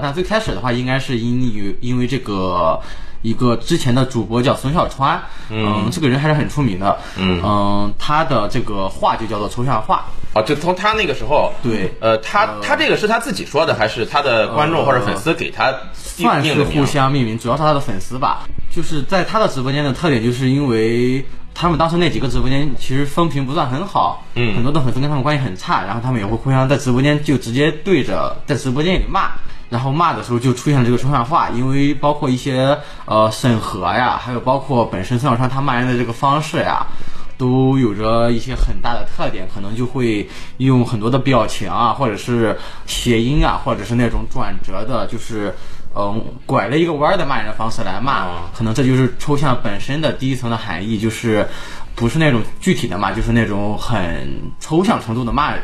但最开始的话，应该是因于因为这个一个之前的主播叫孙小川，嗯，这个人还是很出名的，嗯他的这个画就叫做抽象画，啊，就从他那个时候，对呃，他他这个是他自己说的，还是他的观众或者粉丝给他定算是互？相命名，主要是他的粉丝吧。就是在他的直播间的特点，就是因为他们当时那几个直播间其实风评不算很好，嗯很多的粉丝跟他们关系很差，然后他们也会互相在直播间就直接对着在直播间里骂。然后骂的时候就出现了这个抽象化，因为包括一些呃审核呀，还有包括本身孙小川他骂人的这个方式呀，都有着一些很大的特点，可能就会用很多的表情啊，或者是谐音啊，或者是那种转折的，就是嗯拐了一个弯儿的骂人的方式来骂，可能这就是抽象本身的第一层的含义，就是不是那种具体的骂，就是那种很抽象程度的骂人。